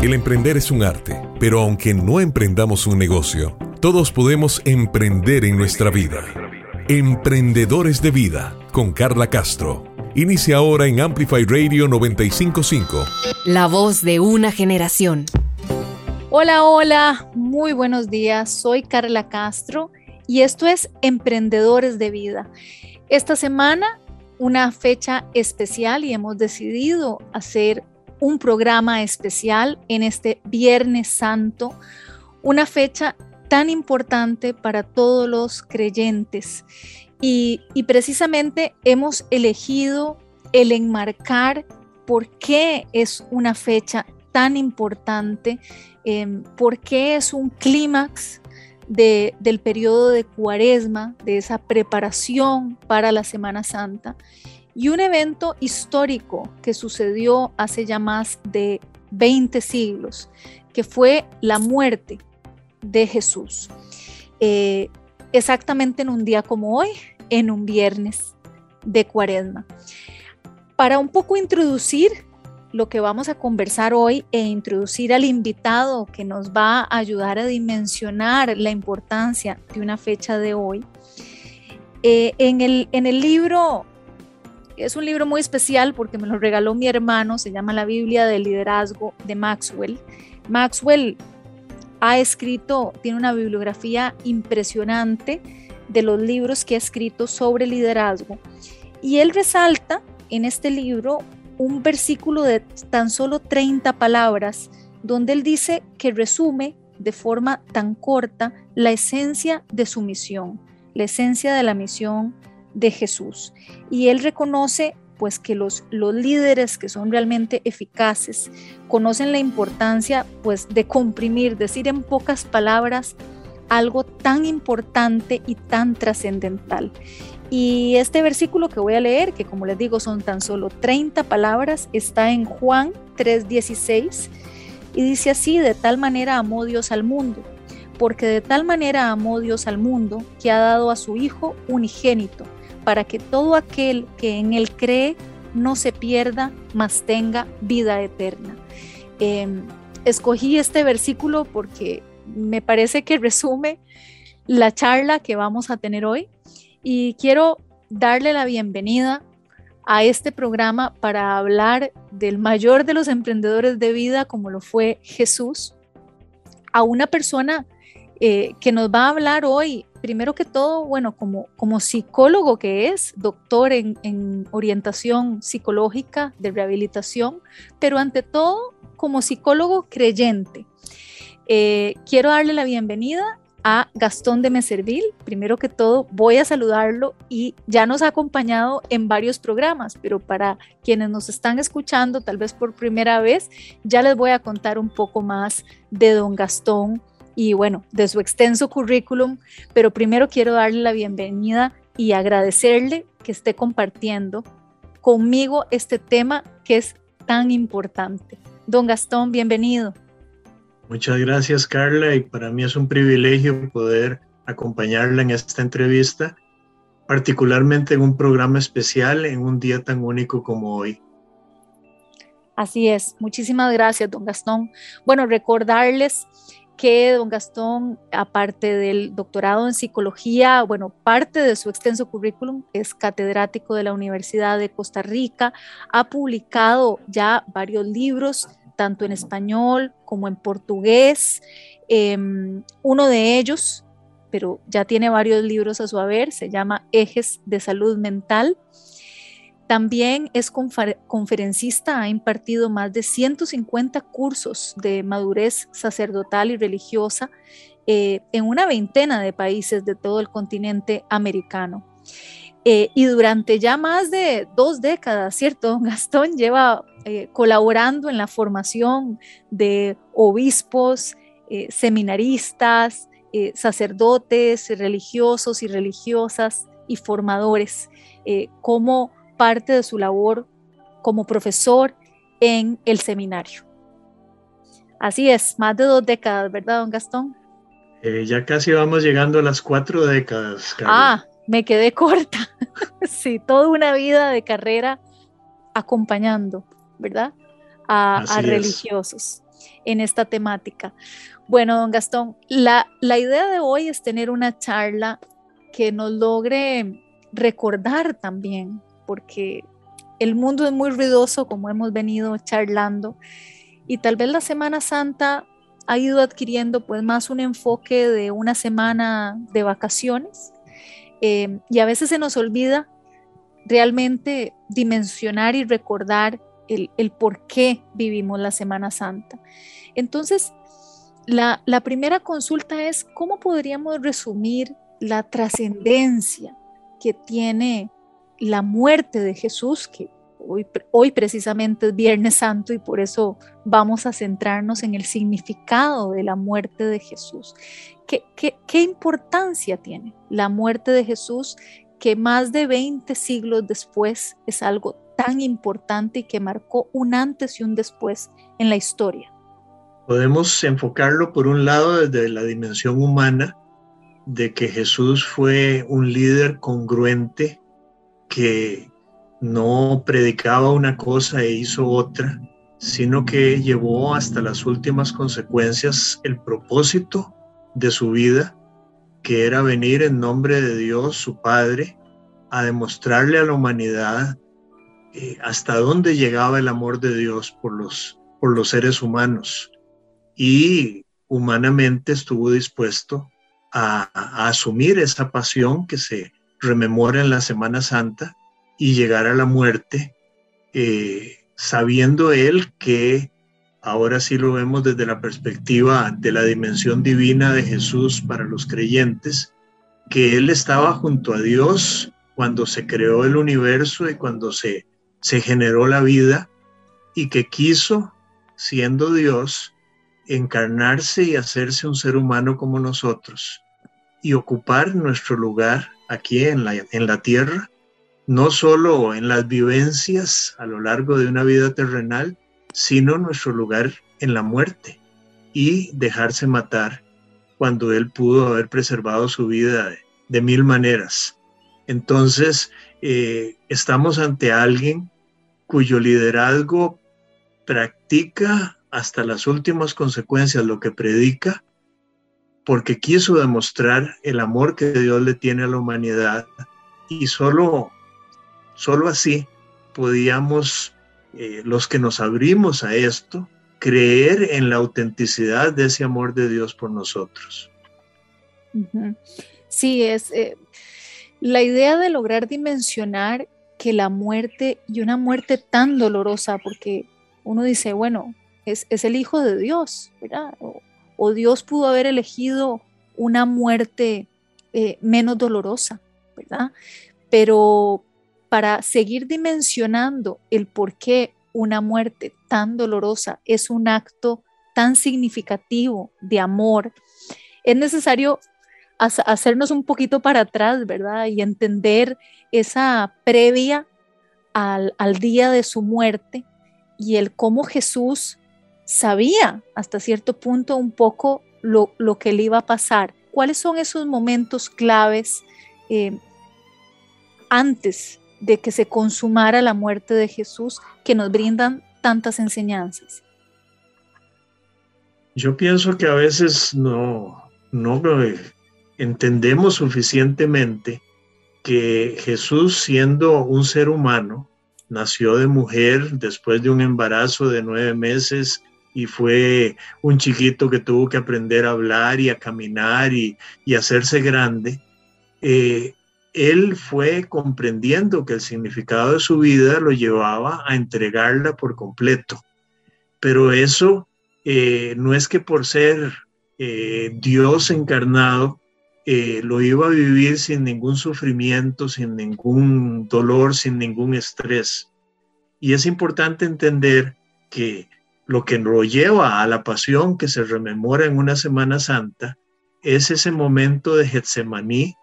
El emprender es un arte, pero aunque no emprendamos un negocio, todos podemos emprender en nuestra vida. Emprendedores de Vida con Carla Castro. Inicia ahora en Amplify Radio 955. La voz de una generación. Hola, hola, muy buenos días. Soy Carla Castro y esto es Emprendedores de Vida. Esta semana una fecha especial y hemos decidido hacer un programa especial en este Viernes Santo, una fecha tan importante para todos los creyentes. Y, precisamente hemos elegido el enmarcar por qué es una fecha tan importante, em, por qué es un clímax del periodo de cuaresma, de esa preparación para la Semana Santa, y un evento histórico que sucedió hace ya más de 20 siglos, que fue la muerte de Jesús. Eh, exactamente en un día como hoy, en un viernes de cuaresma. Para un poco introducir lo que vamos a conversar hoy e introducir al invitado que nos va a ayudar a dimensionar la importancia de una fecha de hoy, eh, en, el, en el libro es un libro muy especial porque me lo regaló mi hermano, se llama La Biblia del Liderazgo de Maxwell. Maxwell ha escrito, tiene una bibliografía impresionante de los libros que ha escrito sobre liderazgo. Y él resalta en este libro un versículo de tan solo 30 palabras, donde él dice que resume de forma tan corta la esencia de su misión, la esencia de la misión de Jesús. Y él reconoce pues que los, los líderes que son realmente eficaces conocen la importancia pues de comprimir, decir en pocas palabras algo tan importante y tan trascendental. Y este versículo que voy a leer, que como les digo son tan solo 30 palabras, está en Juan 3:16 y dice así, de tal manera amó Dios al mundo, porque de tal manera amó Dios al mundo que ha dado a su Hijo unigénito para que todo aquel que en Él cree no se pierda, mas tenga vida eterna. Em, escogí este versículo porque me parece que resume la charla que vamos a tener hoy y quiero darle la bienvenida a este programa para hablar del mayor de los emprendedores de vida como lo fue Jesús, a una persona eh, que nos va a hablar hoy primero que todo, bueno, como, como psicólogo que es, doctor en, orientación psicológica de rehabilitación, pero ante todo como psicólogo creyente. Eh, quiero darle la bienvenida a Gastón de Meservil. Primero que todo, voy a saludarlo y ya nos ha acompañado en varios programas, pero para quienes nos están escuchando, tal vez por primera vez, ya les voy a contar un poco más de don Gastón y bueno, de su extenso currículum, pero primero quiero darle la bienvenida y agradecerle que esté compartiendo conmigo este tema que es tan importante. Don Gastón, bienvenido. Muchas gracias, Carla, y para mí es un privilegio poder acompañarla en esta entrevista, particularmente en un programa especial en un día tan único como hoy. Así es, muchísimas gracias, don Gastón. Bueno, recordarles que don Gastón, aparte del doctorado en psicología, bueno, parte de su extenso currículum es catedrático de la Universidad de Costa Rica, ha publicado ya varios libros, tanto en español como en portugués. Em, uno de ellos, pero ya tiene varios libros a su haber, se llama Ejes de Salud Mental. También es conferencista, ha impartido más de 150 cursos de madurez sacerdotal y religiosa eh, en una veintena de países de todo el continente americano. Eh, y durante ya más de dos décadas, ¿cierto? Gastón lleva eh, colaborando en la formación de obispos, seminaristas, sacerdotes, religiosos y religiosas y formadores, como parte de su labor como profesor en el seminario. Así es, más de dos décadas, ¿verdad, don Gastón? Eh, ya casi vamos llegando a las cuatro décadas. Ah, me quedé corta. sí, toda una vida de carrera acompañando, ¿verdad? A, religiosos. en esta temática. Bueno, don Gastón, la, la idea de hoy es tener una charla que nos logre recordar también, porque el mundo es muy ruidoso, como hemos venido charlando, y tal vez la Semana Santa ha ido adquiriendo pues más un enfoque de una semana de vacaciones, eh, y a veces se nos olvida realmente dimensionar y recordar el, por qué vivimos la Semana Santa. Entonces, la, la primera consulta es, ¿cómo podríamos resumir la trascendencia que tiene la muerte de Jesús, que hoy, hoy, precisamente es Viernes Santo y por eso vamos a centrarnos en el significado de la muerte de Jesús. ¿Qué, qué, qué importancia tiene la muerte de Jesús que más de 20 siglos después es algo tan importante y que marcó un antes y un después en la historia? Podemos enfocarlo por un lado desde la dimensión humana, de que Jesús fue un líder congruente que no predicaba una cosa e hizo otra, sino que llevó hasta las últimas consecuencias el propósito de su vida, que era venir en nombre de Dios, su Padre, a demostrarle a la humanidad eh, hasta dónde llegaba el amor de Dios por los, por los seres humanos. Y humanamente estuvo dispuesto a, asumir esa pasión que se rememora en la Semana Santa y llegar a la muerte, eh, sabiendo él que ahora sí lo vemos desde la perspectiva de la dimensión divina de Jesús para los creyentes, que él estaba junto a Dios cuando se creó el universo y cuando se, se generó la vida y que quiso, siendo Dios, encarnarse y hacerse un ser humano como nosotros y ocupar nuestro lugar aquí en la, en la tierra, no solo en las vivencias a lo largo de una vida terrenal, sino nuestro lugar en la muerte y dejarse matar cuando él pudo haber preservado su vida de, mil maneras. Entonces, eh, estamos ante alguien cuyo liderazgo practica hasta las últimas consecuencias lo que predica, porque quiso demostrar el amor que Dios le tiene a la humanidad y solo, solo así podíamos, eh, los que nos abrimos a esto, creer en la autenticidad de ese amor de Dios por nosotros. Sí, es eh, la idea de lograr dimensionar que la muerte y una muerte tan dolorosa, porque uno dice, bueno, es, el Hijo de Dios, ¿verdad? Dios pudo haber elegido una muerte eh, menos dolorosa, ¿verdad? Pero para seguir dimensionando el por qué una muerte tan dolorosa es un acto tan significativo de amor, es necesario hacernos un poquito para atrás, ¿verdad? Y entender esa previa al, al, día de su muerte y el cómo Jesús sabía hasta cierto punto un poco lo, que le iba a pasar. ¿Cuáles son esos momentos claves eh, antes de que se consumara la muerte de Jesús que nos brindan tantas enseñanzas? Yo pienso que a veces no, no entendemos suficientemente que Jesús siendo un ser humano, nació de mujer después de un embarazo de nueve meses y fue un chiquito que tuvo que aprender a hablar y a caminar y, hacerse grande, eh, él fue comprendiendo que el significado de su vida lo llevaba a entregarla por completo. Pero eso eh, no es que por ser eh, Dios encarnado lo iba a vivir sin ningún sufrimiento, sin ningún dolor, sin ningún estrés. Y es importante entender que lo que lo lleva a la pasión que se rememora en una Semana Santa es ese momento de Getsemaní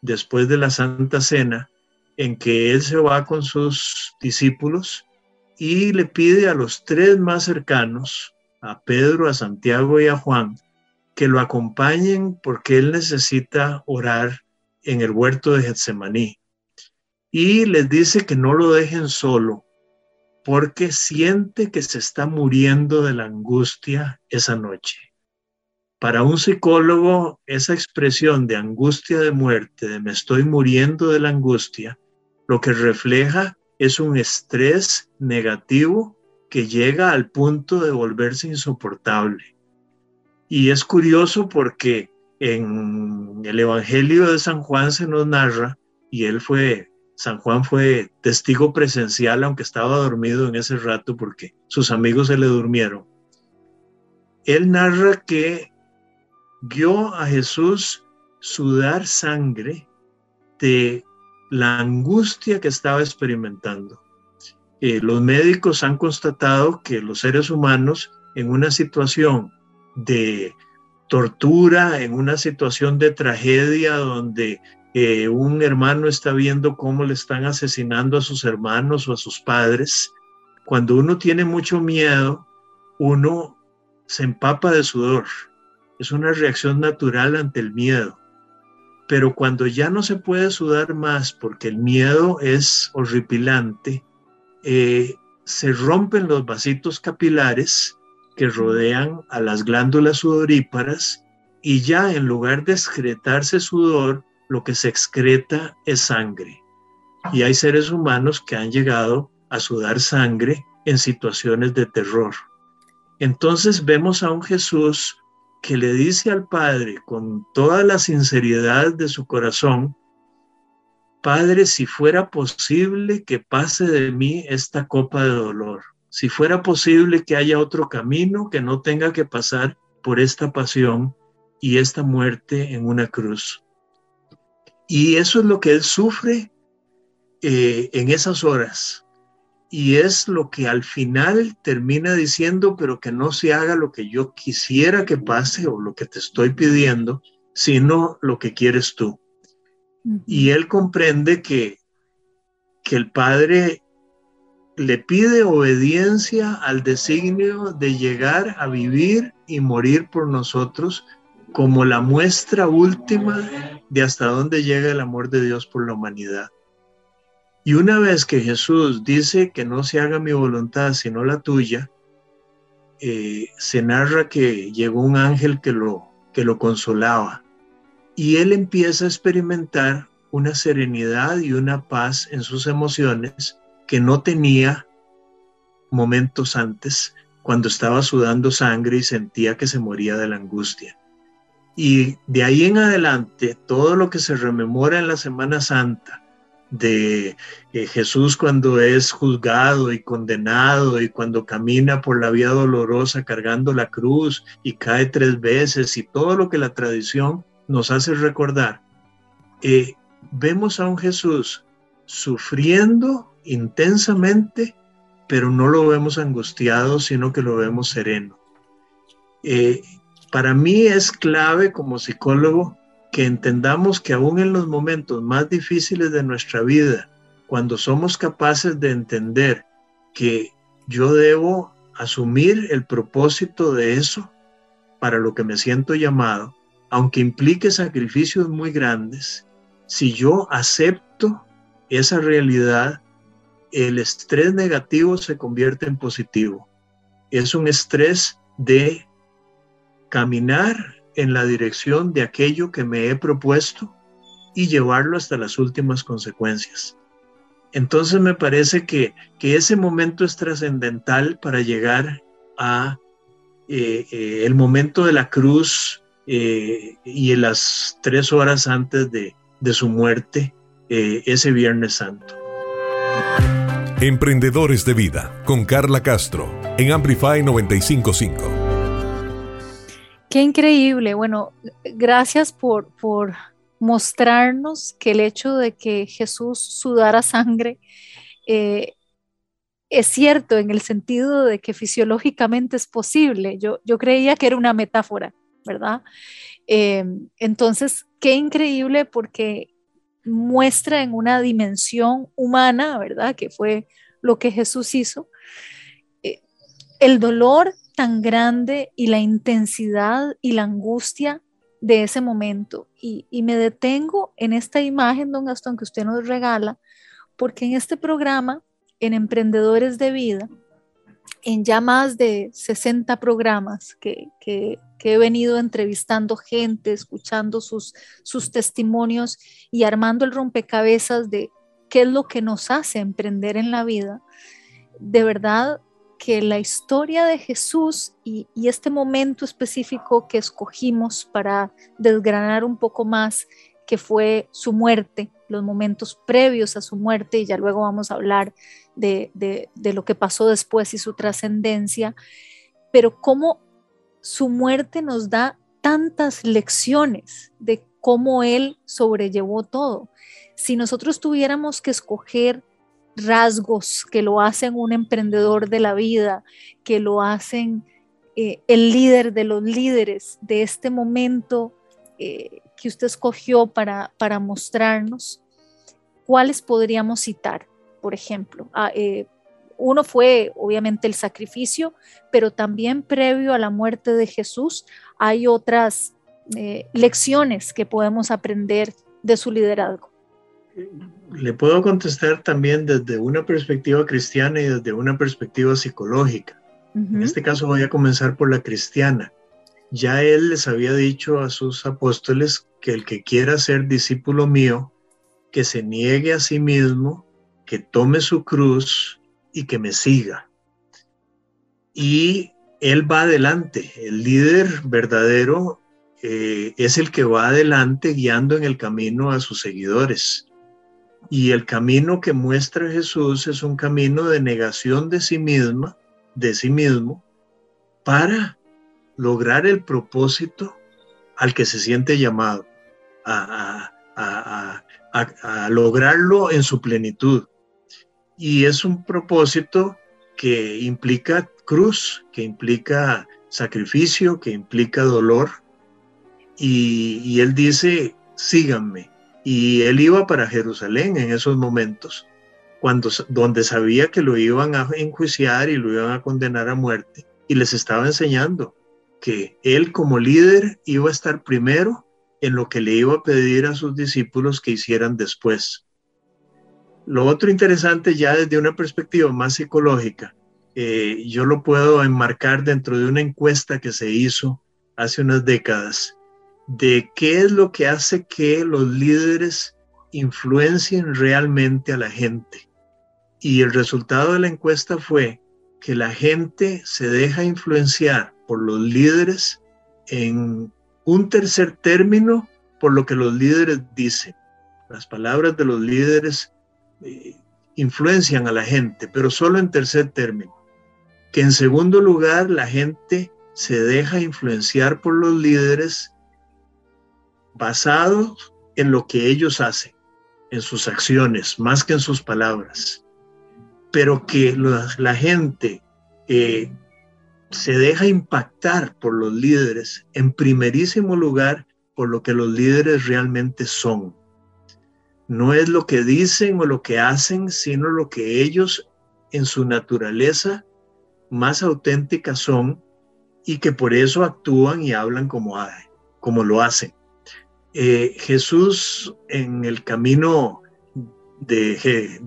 después de la Santa Cena en que él se va con sus discípulos y le pide a los tres más cercanos, a Pedro, a Santiago y a Juan, que lo acompañen porque él necesita orar en el huerto de Getsemaní. Y les dice que no lo dejen solo, porque siente que se está muriendo de la angustia esa noche. Para un psicólogo, esa expresión de angustia de muerte, de me estoy muriendo de la angustia, lo que refleja es un estrés negativo que llega al punto de volverse insoportable. Y es curioso porque en el Evangelio de San Juan se nos narra, y él fue, San Juan fue testigo presencial, aunque estaba dormido en ese rato porque sus amigos se le durmieron. Él narra que vio a Jesús sudar sangre de la angustia que estaba experimentando. Eh, los médicos han constatado que los seres humanos en una situación de tortura, en una situación de tragedia donde un hermano está viendo cómo le están asesinando a sus hermanos o a sus padres, cuando uno tiene mucho miedo, uno se empapa de sudor, es una reacción natural ante el miedo. Pero cuando ya no se puede sudar más porque el miedo es horripilante, eh, se rompen los vasitos capilares que rodean a las glándulas sudoríparas y ya en lugar de excretarse sudor, lo que se excreta es sangre. Y hay seres humanos que han llegado a sudar sangre en situaciones de terror. Entonces vemos a un Jesús que le dice al Padre con toda la sinceridad de su corazón, Padre, si fuera posible que pase de mí esta copa de dolor, si fuera posible que haya otro camino, que no tenga que pasar por esta pasión y esta muerte en una cruz. Y eso es lo que él sufre eh, en esas horas y es lo que al final termina diciendo, pero que no se haga lo que yo quisiera que pase o lo que te estoy pidiendo, sino lo que quieres tú. Y él comprende que, que el Padre le pide obediencia al designio de llegar a vivir y morir por nosotros como la muestra última de hasta dónde llega el amor de Dios por la humanidad. Y una vez que Jesús dice que no se haga mi voluntad sino la tuya, eh, se narra que llegó un ángel que lo, que lo consolaba y él empieza a experimentar una serenidad y una paz en sus emociones que no tenía momentos antes cuando estaba sudando sangre y sentía que se moría de la angustia. Y de ahí en adelante, todo lo que se rememora en la Semana Santa, de eh, Jesús cuando es juzgado y condenado y cuando camina por la vía dolorosa cargando la cruz y cae tres veces y todo lo que la tradición nos hace recordar, eh, vemos a un Jesús sufriendo intensamente, pero no lo vemos angustiado, sino que lo vemos sereno. Eh, para mí es clave como psicólogo que entendamos que aún en los momentos más difíciles de nuestra vida, cuando somos capaces de entender que yo debo asumir el propósito de eso para lo que me siento llamado, aunque implique sacrificios muy grandes, si yo acepto esa realidad, el estrés negativo se convierte en positivo. Es un estrés de caminar en la dirección de aquello que me he propuesto y llevarlo hasta las últimas consecuencias. Entonces me parece que, ese momento es trascendental para llegar a eh, eh, el momento de la cruz eh, y en las tres horas antes de, de su muerte, ese Viernes Santo. Emprendedores de Vida con Carla Castro en Amplify 955. Qué increíble. Bueno, gracias por, por mostrarnos que el hecho de que Jesús sudara sangre eh, es cierto en el sentido de que fisiológicamente es posible. Yo, yo creía que era una metáfora, ¿verdad? Eh, entonces, qué increíble porque muestra en una dimensión humana, ¿verdad? Que fue lo que Jesús hizo. Eh, el dolor tan grande y la intensidad y la angustia de ese momento. Y, me detengo en esta imagen, don Gastón, que usted nos regala, porque en este programa en Emprendedores de Vida, en ya más de 60 programas que, he venido entrevistando gente, escuchando sus, sus testimonios y armando el rompecabezas de qué es lo que nos hace emprender en la vida, de verdad que la historia de Jesús y, este momento específico que escogimos para desgranar un poco más, que fue su muerte, los momentos previos a su muerte, y ya luego vamos a hablar de, lo que pasó después y su trascendencia, pero cómo su muerte nos da tantas lecciones de cómo él sobrellevó todo. Si nosotros tuviéramos que escoger rasgos que lo hacen un emprendedor de la vida, que lo hacen eh, el líder de los líderes de este momento eh, que usted escogió para, para mostrarnos, ¿cuáles podríamos citar? por ejemplo. Ah, eh, uno fue obviamente el sacrificio, pero también previo a la muerte de Jesús hay otras eh, lecciones que podemos aprender de su liderazgo. Le puedo contestar también desde una perspectiva cristiana y desde una perspectiva psicológica. En este caso voy a comenzar por la cristiana. Ya él les había dicho a sus apóstoles que el que quiera ser discípulo mío, que se niegue a sí mismo, que tome su cruz y que me siga. Y él va adelante. El líder verdadero eh, es el que va adelante guiando en el camino a sus seguidores. Y el camino que muestra Jesús es un camino de negación de sí misma, de sí mismo, para lograr el propósito al que se siente llamado, a, lograrlo en su plenitud y es un propósito que implica cruz, que implica sacrificio, que implica dolor. Y, él dice, síganme. Y él iba para Jerusalén en esos momentos, cuando, donde sabía que lo iban a enjuiciar y lo iban a condenar a muerte. Y les estaba enseñando que él como líder iba a estar primero en lo que le iba a pedir a sus discípulos que hicieran después. Lo otro interesante ya desde una perspectiva más psicológica, eh, yo lo puedo enmarcar dentro de una encuesta que se hizo hace unas décadas de qué es lo que hace que los líderes influencien realmente a la gente. Y el resultado de la encuesta fue que la gente se deja influenciar por los líderes en un tercer término por lo que los líderes dicen. Las palabras de los líderes eh, influencian a la gente, pero solo en tercer término. Que en segundo lugar la gente se deja influenciar por los líderes basados en lo que ellos hacen, en sus acciones, más que en sus palabras. Pero que la, gente eh, se deja impactar por los líderes, en primerísimo lugar, por lo que los líderes realmente son no es lo que dicen o lo que hacen, sino lo que ellos en su naturaleza más auténtica son y que por eso actúan y hablan como, como lo hacen. Eh, Jesús en el camino de,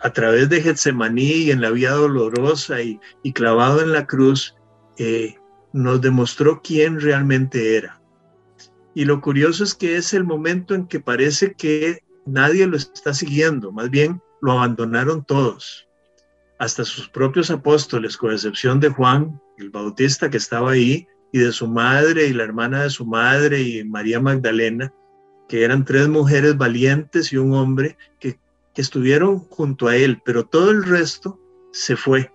a través de Getsemaní y en la vía dolorosa y, clavado en la cruz, eh, nos demostró quién realmente era. Y lo curioso es que es el momento en que parece que nadie lo está siguiendo, más bien lo abandonaron todos, hasta sus propios apóstoles, con excepción de Juan, el Bautista que estaba ahí, y de su madre y la hermana de su madre y María Magdalena, que eran tres mujeres valientes y un hombre que, estuvieron junto a él, pero todo el resto se fue,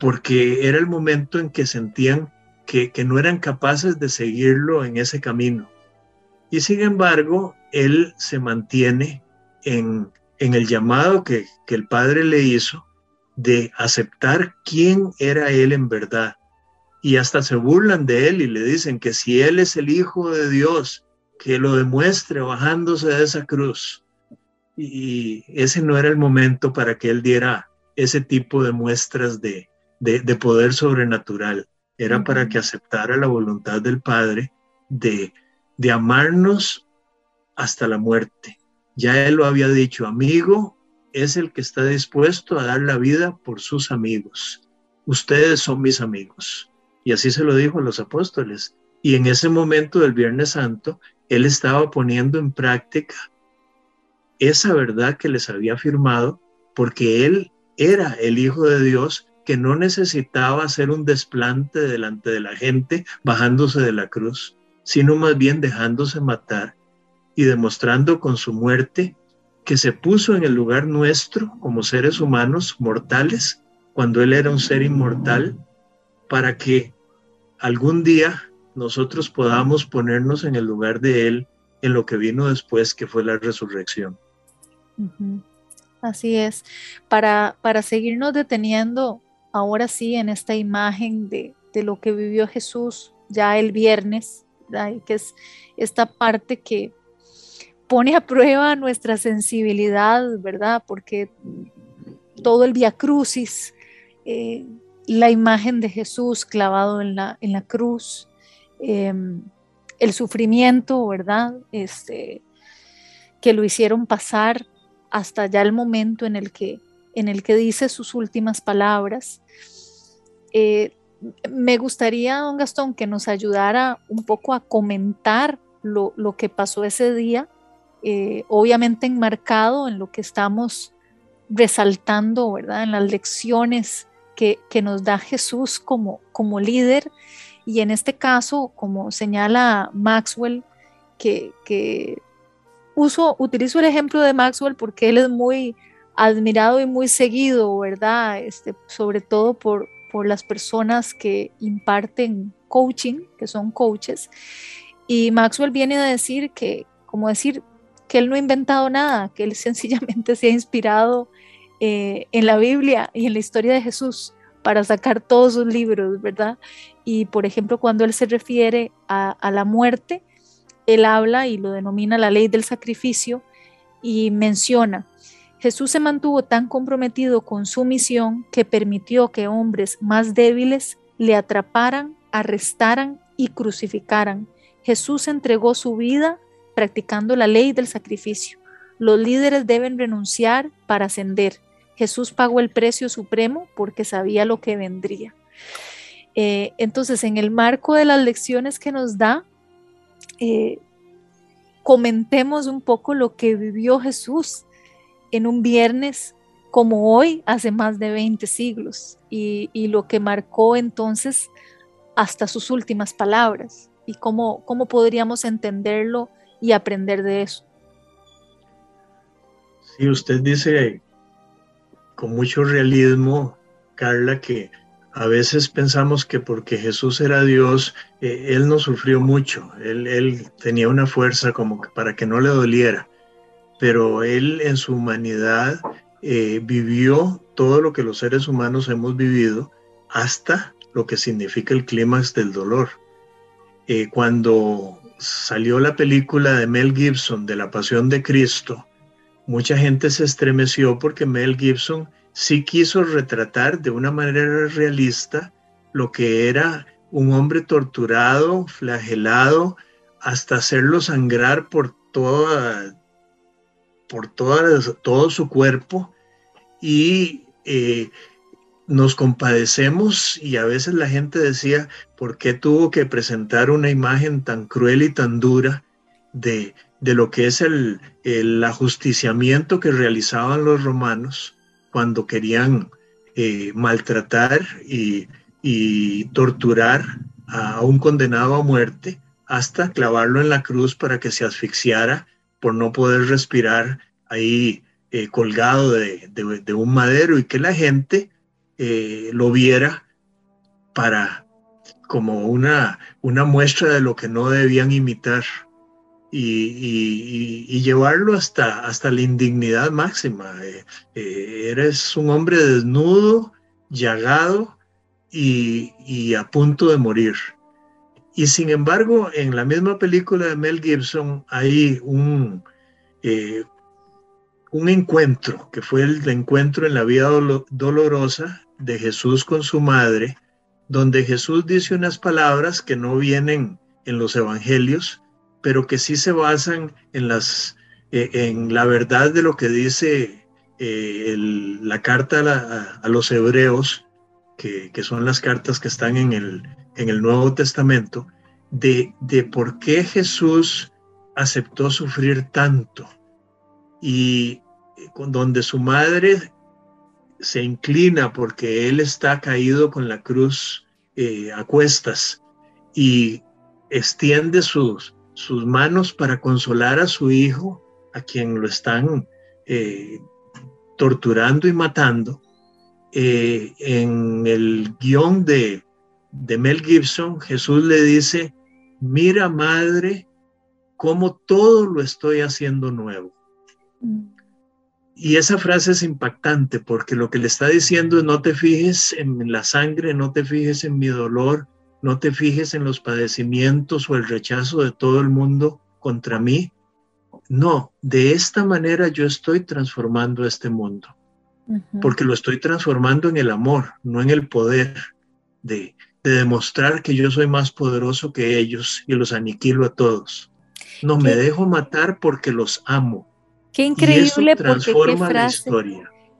porque era el momento en que sentían que, que no eran capaces de seguirlo en ese camino. Y sin embargo, él se mantiene en, el llamado que, que el Padre le hizo de aceptar quién era él en verdad. Y hasta se burlan de él y le dicen que si él es el Hijo de Dios, que lo demuestre bajándose de esa cruz. Y ese no era el momento para que él diera ese tipo de muestras de, de, poder sobrenatural. Era para que aceptara la voluntad del Padre de, de amarnos hasta la muerte. Ya él lo había dicho, amigo, es el que está dispuesto a dar la vida por sus amigos. Ustedes son mis amigos. Y así se lo dijo a los apóstoles. Y en ese momento del Viernes Santo, él estaba poniendo en práctica esa verdad que les había afirmado, porque él era el Hijo de Dios que no necesitaba hacer un desplante delante de la gente bajándose de la cruz, sino más bien dejándose matar y demostrando con su muerte que se puso en el lugar nuestro como seres humanos mortales, cuando Él era un ser inmortal, para que algún día nosotros podamos ponernos en el lugar de Él en lo que vino después, que fue la resurrección. Así es. Para, para seguirnos deteniendo ahora sí en esta imagen de, lo que vivió Jesús ya el viernes, que es esta parte que pone a prueba nuestra sensibilidad, ¿verdad? Porque todo el Via Crucis, eh, la imagen de Jesús clavado en la, en la cruz, em, el sufrimiento, ¿verdad? Este, que lo hicieron pasar hasta ya el momento en el que, en el que dice sus últimas palabras. Eh, me gustaría, don Gastón, que nos ayudara un poco a comentar lo, que pasó ese día, eh, obviamente enmarcado en lo que estamos resaltando, ¿verdad? En las lecciones que, nos da Jesús como, como líder y en este caso, como señala Maxwell, que, que uso, utilizo el ejemplo de Maxwell porque él es muy admirado y muy seguido, ¿verdad? Este, sobre todo por, por las personas que imparten coaching, que son coaches. Y Maxwell viene a decir que, como decir, que él no ha inventado nada, que él sencillamente se ha inspirado eh, en la Biblia y en la historia de Jesús para sacar todos sus libros, ¿verdad? Y por ejemplo, cuando él se refiere a, a la muerte, él habla y lo denomina la ley del sacrificio y menciona, Jesús se mantuvo tan comprometido con su misión que permitió que hombres más débiles le atraparan, arrestaran y crucificaran. Jesús entregó su vida practicando la ley del sacrificio. Los líderes deben renunciar para ascender. Jesús pagó el precio supremo porque sabía lo que vendría. Eh, entonces, en el marco de las lecciones que nos da, eh, comentemos un poco lo que vivió Jesús en un viernes como hoy, hace más de 20 siglos, y, lo que marcó entonces hasta sus últimas palabras, y cómo, cómo podríamos entenderlo y aprender de eso. Sí, usted dice con mucho realismo, Carla, que a veces pensamos que porque Jesús era Dios, eh, Él no sufrió mucho, él, tenía una fuerza como para que no le doliera, pero Él en su humanidad eh, vivió todo lo que los seres humanos hemos vivido hasta lo que significa el clímax del dolor. Eh, cuando salió la película de Mel Gibson de la Pasión de Cristo, mucha gente se estremeció porque Mel Gibson sí quiso retratar de una manera realista lo que era un hombre torturado, flagelado, hasta hacerlo sangrar por toda, por todo su cuerpo. Y eh, nos compadecemos y a veces la gente decía, ¿por qué tuvo que presentar una imagen tan cruel y tan dura de, de lo que es el, el ajusticiamiento que realizaban los romanos? cuando querían eh, maltratar y, torturar a un condenado a muerte hasta clavarlo en la cruz para que se asfixiara por no poder respirar ahí eh, colgado de, un madero y que la gente eh, lo viera para como una, una muestra de lo que no debían imitar y, llevarlo hasta, hasta la indignidad máxima. Eh, eh, eres un hombre desnudo, llagado y, a punto de morir. Y sin embargo, en la misma película de Mel Gibson hay un, eh, un encuentro, que fue el encuentro en la vida dolorosa de Jesús con su madre, donde Jesús dice unas palabras que no vienen en los evangelios, pero que sí se basan en, las, eh, en la verdad de lo que dice eh, la carta a, los hebreos, que, son las cartas que están en el, en el Nuevo Testamento, de, de por qué Jesús aceptó sufrir tanto. Y donde su madre se inclina porque él está caído con la cruz eh, a cuestas y extiende sus, sus manos para consolar a su hijo, a quien lo están eh, torturando y matando. Eh, en el guion de, de Mel Gibson, Jesús le dice, mira madre, cómo todo lo estoy haciendo nuevo. Y esa frase es impactante porque lo que le está diciendo es no te fijes en la sangre, no te fijes en mi dolor, no te fijes en los padecimientos o el rechazo de todo el mundo contra mí. No, de esta manera yo estoy transformando este mundo, porque lo estoy transformando en el amor, no en el poder de, de demostrar que yo soy más poderoso que ellos y los aniquilo a todos. No me dejo matar porque los amo Qué increíble porque qué frase.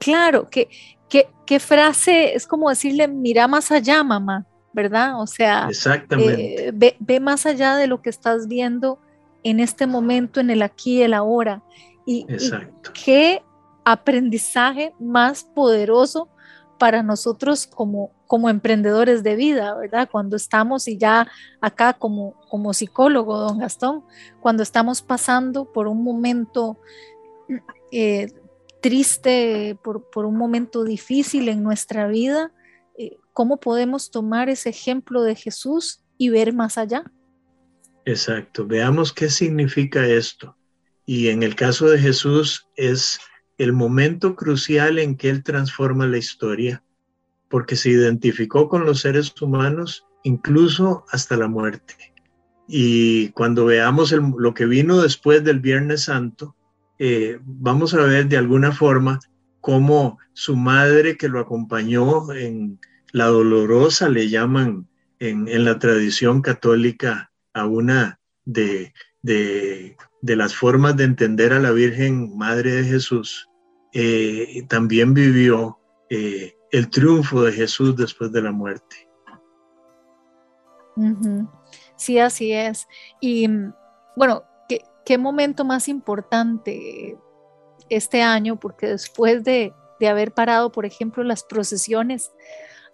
Claro, que, qué frase es como decirle, mira más allá, mamá, ¿verdad? O sea, Exactamente. Eh, ve, más allá de lo que estás viendo en este momento, en el aquí y el ahora. Y, qué aprendizaje más poderoso para nosotros como, como emprendedores de vida, ¿verdad? Cuando estamos, y ya acá como, como psicólogo, don Gastón, cuando estamos pasando por un momento eh, triste, por, un momento difícil en nuestra vida, ¿cómo podemos tomar ese ejemplo de Jesús y ver más allá? Exacto, veamos qué significa esto. Y en el caso de Jesús es el momento crucial en que Él transforma la historia, porque se identificó con los seres humanos incluso hasta la muerte. Y cuando veamos lo que vino después del Viernes Santo, eh, vamos a ver de alguna forma cómo su madre que lo acompañó en la dolorosa, le llaman en, la tradición católica a una de, de, las formas de entender a la Virgen Madre de Jesús, eh, también vivió eh, el triunfo de Jesús después de la muerte. Sí, así es. Y bueno, qué momento más importante este año, porque después de, haber parado, por ejemplo, las procesiones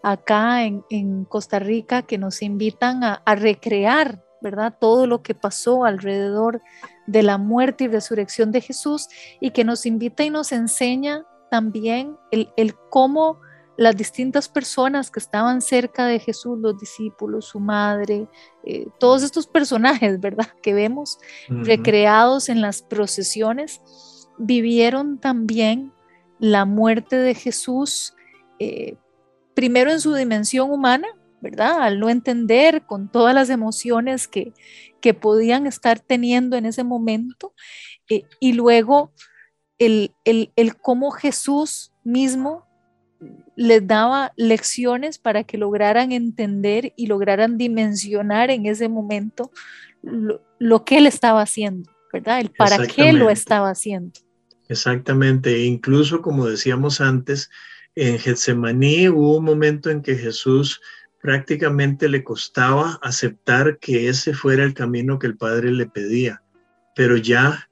acá en, Costa Rica que nos invitan a, recrear, ¿verdad? Todo lo que pasó alrededor de la muerte y resurrección de Jesús y que nos invita y nos enseña también el, el cómo las distintas personas que estaban cerca de Jesús, los discípulos, su madre, eh, todos estos personajes, ¿verdad? Que vemos recreados en las procesiones, vivieron también la muerte de Jesús, eh, primero en su dimensión humana, ¿verdad? Al no entender con todas las emociones que, que podían estar teniendo en ese momento, eh, y luego el, el, el cómo Jesús mismo les daba lecciones para que lograran entender y lograran dimensionar en ese momento lo, que él estaba haciendo, ¿verdad? El para qué lo estaba haciendo. Exactamente, incluso como decíamos antes, en Getsemaní hubo un momento en que Jesús prácticamente le costaba aceptar que ese fuera el camino que el Padre le pedía, pero ya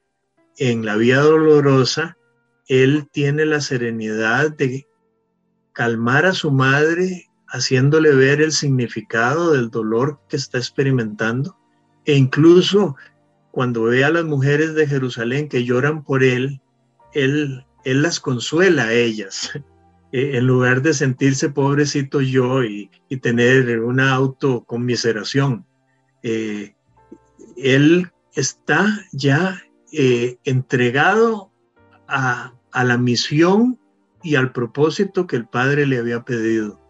en la vía dolorosa, él tiene la serenidad de calmar a su madre haciéndole ver el significado del dolor que está experimentando e incluso cuando ve a las mujeres de Jerusalén que lloran por él, él, él las consuela a ellas. E, en lugar de sentirse pobrecito yo y, tener una autoconmiseración, eh, él está ya eh, entregado a, a la misión y al propósito que el Padre le había pedido.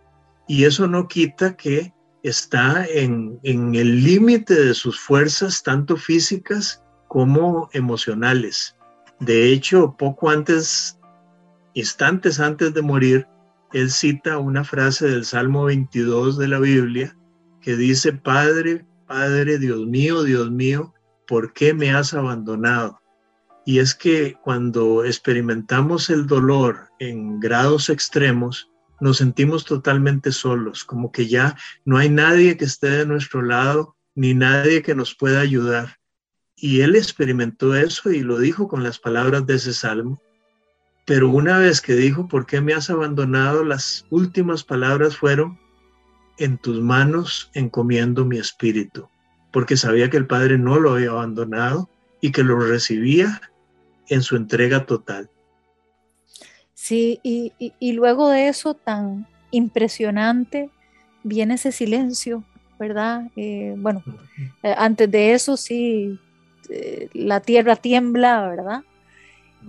Y eso no quita que está en, el límite de sus fuerzas, tanto físicas como emocionales. De hecho, poco antes, instantes antes de morir, él cita una frase del Salmo 22 de la Biblia que dice, Padre, Padre, Dios mío, Dios mío, ¿por qué me has abandonado? y es que cuando experimentamos el dolor en grados extremos, nos sentimos totalmente solos, como que ya no hay nadie que esté de nuestro lado, ni nadie que nos pueda ayudar. Y él experimentó eso y lo dijo con las palabras de ese salmo. Pero una vez que dijo, ¿por qué me has abandonado? Las últimas palabras fueron, en tus manos encomiendo mi espíritu, porque sabía que el Padre no lo había abandonado y que lo recibía en su entrega total. Sí, y, luego de eso tan impresionante viene ese silencio, ¿verdad? Eh, bueno, eh, antes de eso sí, eh, la tierra tiembla, ¿verdad?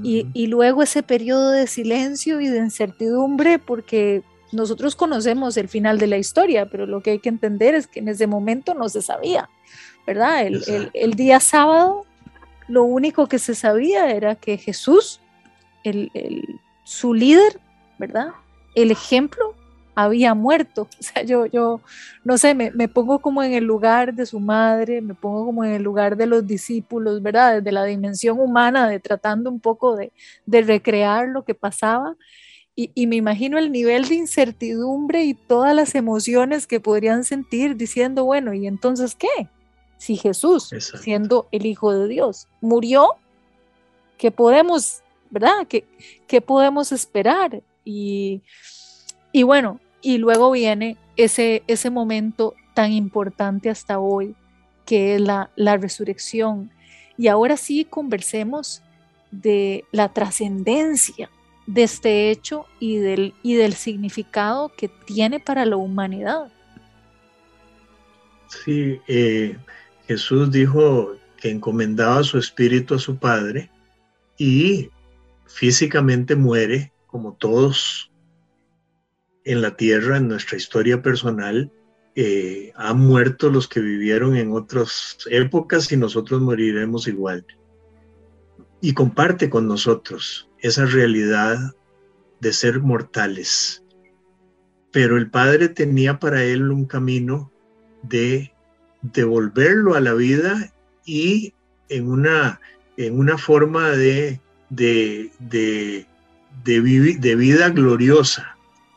Y, y, luego ese periodo de silencio y de incertidumbre, porque nosotros conocemos el final de la historia, pero lo que hay que entender es que en ese momento no se sabía, ¿verdad? El, el, el día sábado lo único que se sabía era que Jesús, el, su líder, ¿verdad? El ejemplo había muerto. O sea, yo, yo no sé, me, pongo como en el lugar de su madre, me pongo como en el lugar de los discípulos, ¿verdad? Desde la dimensión humana, de tratando un poco de, recrear lo que pasaba. Y, y, me imagino el nivel de incertidumbre y todas las emociones que podrían sentir diciendo, bueno, ¿y entonces qué? si Jesús, siendo el Hijo de Dios, murió, ¿qué podemos, verdad? ¿Qué, qué podemos esperar? Y, y, bueno, y luego viene ese, ese momento tan importante hasta hoy, que es la, la resurrección. Y ahora sí conversemos de la trascendencia de este hecho y del, y del significado que tiene para la humanidad. Sí, eh, Jesús dijo que encomendaba su espíritu a su Padre y físicamente muere, como todos en la tierra, en nuestra historia personal, eh, han muerto los que vivieron en otras épocas y nosotros moriremos igual. Y comparte con nosotros esa realidad de ser mortales. Pero el Padre tenía para él un camino de devolverlo a la vida y en una, en una forma de, de, de, de, vida gloriosa.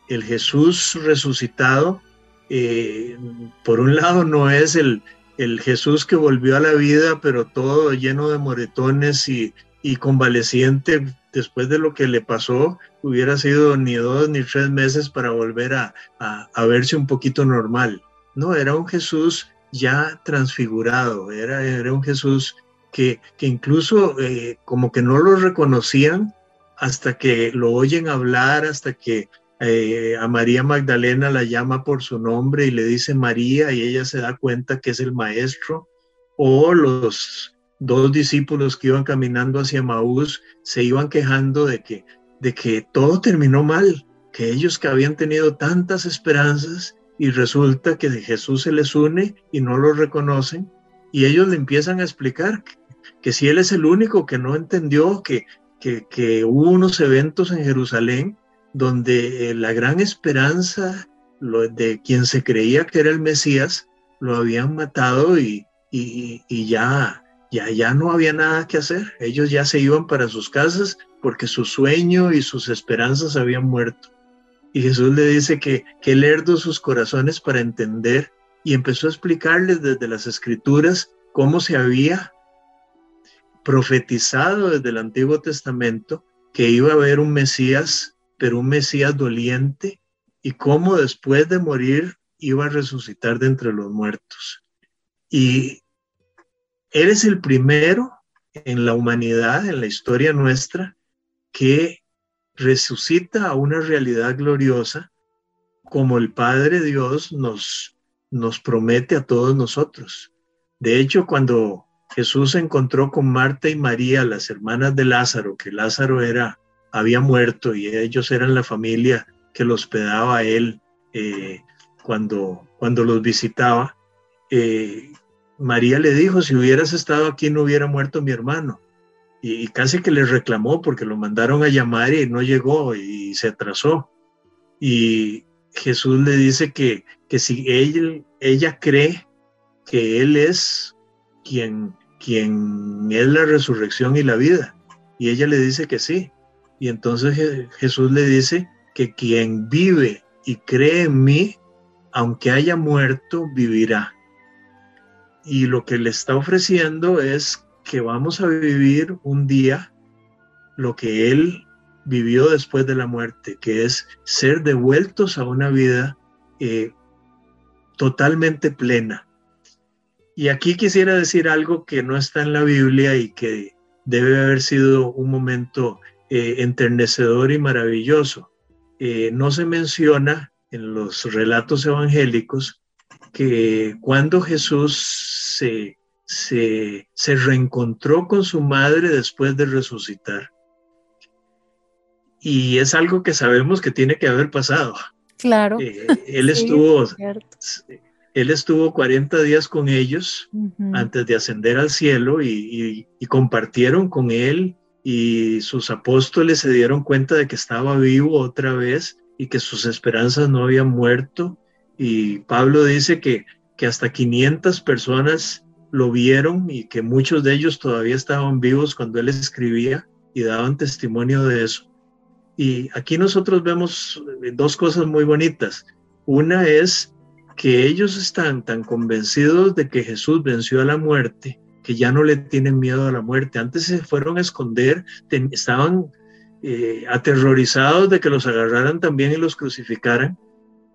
El Jesús resucitado, eh, por un lado, no es el, el Jesús que volvió a la vida, pero todo lleno de moretones y, y convaleciente después de lo que le pasó, hubiera sido ni dos ni tres meses para volver a, a, verse un poquito normal. No, era un Jesús ya transfigurado, era, era un Jesús que, que incluso eh, como que no lo reconocían hasta que lo oyen hablar, hasta que eh, a María Magdalena la llama por su nombre y le dice María y ella se da cuenta que es el maestro, o los dos discípulos que iban caminando hacia Maús se iban quejando de que, de que todo terminó mal, que ellos que habían tenido tantas esperanzas y resulta que Jesús se les une y no lo reconocen. Y ellos le empiezan a explicar que, si Él es el único que no entendió que, que, hubo unos eventos en Jerusalén donde eh, la gran esperanza de quien se creía que era el Mesías lo habían matado y, y, ya, ya, ya no había nada que hacer. Ellos ya se iban para sus casas porque su sueño y sus esperanzas habían muerto. Y Jesús le dice que, que él sus corazones para entender y empezó a explicarles desde las escrituras cómo se había profetizado desde el Antiguo Testamento que iba a haber un Mesías, pero un Mesías doliente, y cómo después de morir iba a resucitar de entre los muertos. Y eres el primero en la humanidad, en la historia nuestra, que resucita a una realidad gloriosa como el Padre Dios nos, nos promete a todos nosotros. De hecho, cuando Jesús se encontró con Marta y María, las hermanas de Lázaro, que Lázaro era, había muerto y ellos eran la familia que lo hospedaba a él eh, cuando, cuando los visitaba, eh, María le dijo, si hubieras estado aquí no hubiera muerto mi hermano y, casi que le reclamó porque lo mandaron a llamar y no llegó y se atrasó. Y Jesús le dice que, que si ella, cree que Él es quien, quien es la resurrección y la vida, Y ella le dice que sí. Y entonces Jesús le dice que quien vive y cree en mí, aunque haya muerto, vivirá. Y lo que le está ofreciendo es que vamos a vivir un día lo que él vivió después de la muerte, que es ser devueltos a una vida eh, totalmente plena. Y aquí quisiera decir algo que no está en la Biblia y que debe haber sido un momento eh, enternecedor y maravilloso. Eh, no se menciona en los relatos evangélicos que cuando Jesús se, se, se reencontró con su madre después de resucitar, y es algo que sabemos que tiene que haber pasado. Claro. Eh, él estuvo él estuvo 40 días con ellos antes de ascender al cielo y, compartieron con él y sus apóstoles se dieron cuenta de que estaba vivo otra vez y que sus esperanzas no habían muerto. Y Pablo dice que, que hasta 500 personas lo vieron y que muchos de ellos todavía estaban vivos cuando él escribía y daban testimonio de eso. Y aquí nosotros vemos dos cosas muy bonitas. Una es que ellos están tan convencidos de que Jesús venció a la muerte, que ya no le tienen miedo a la muerte. Antes se fueron a esconder, estaban eh, aterrorizados de que los agarraran también y los crucificaran.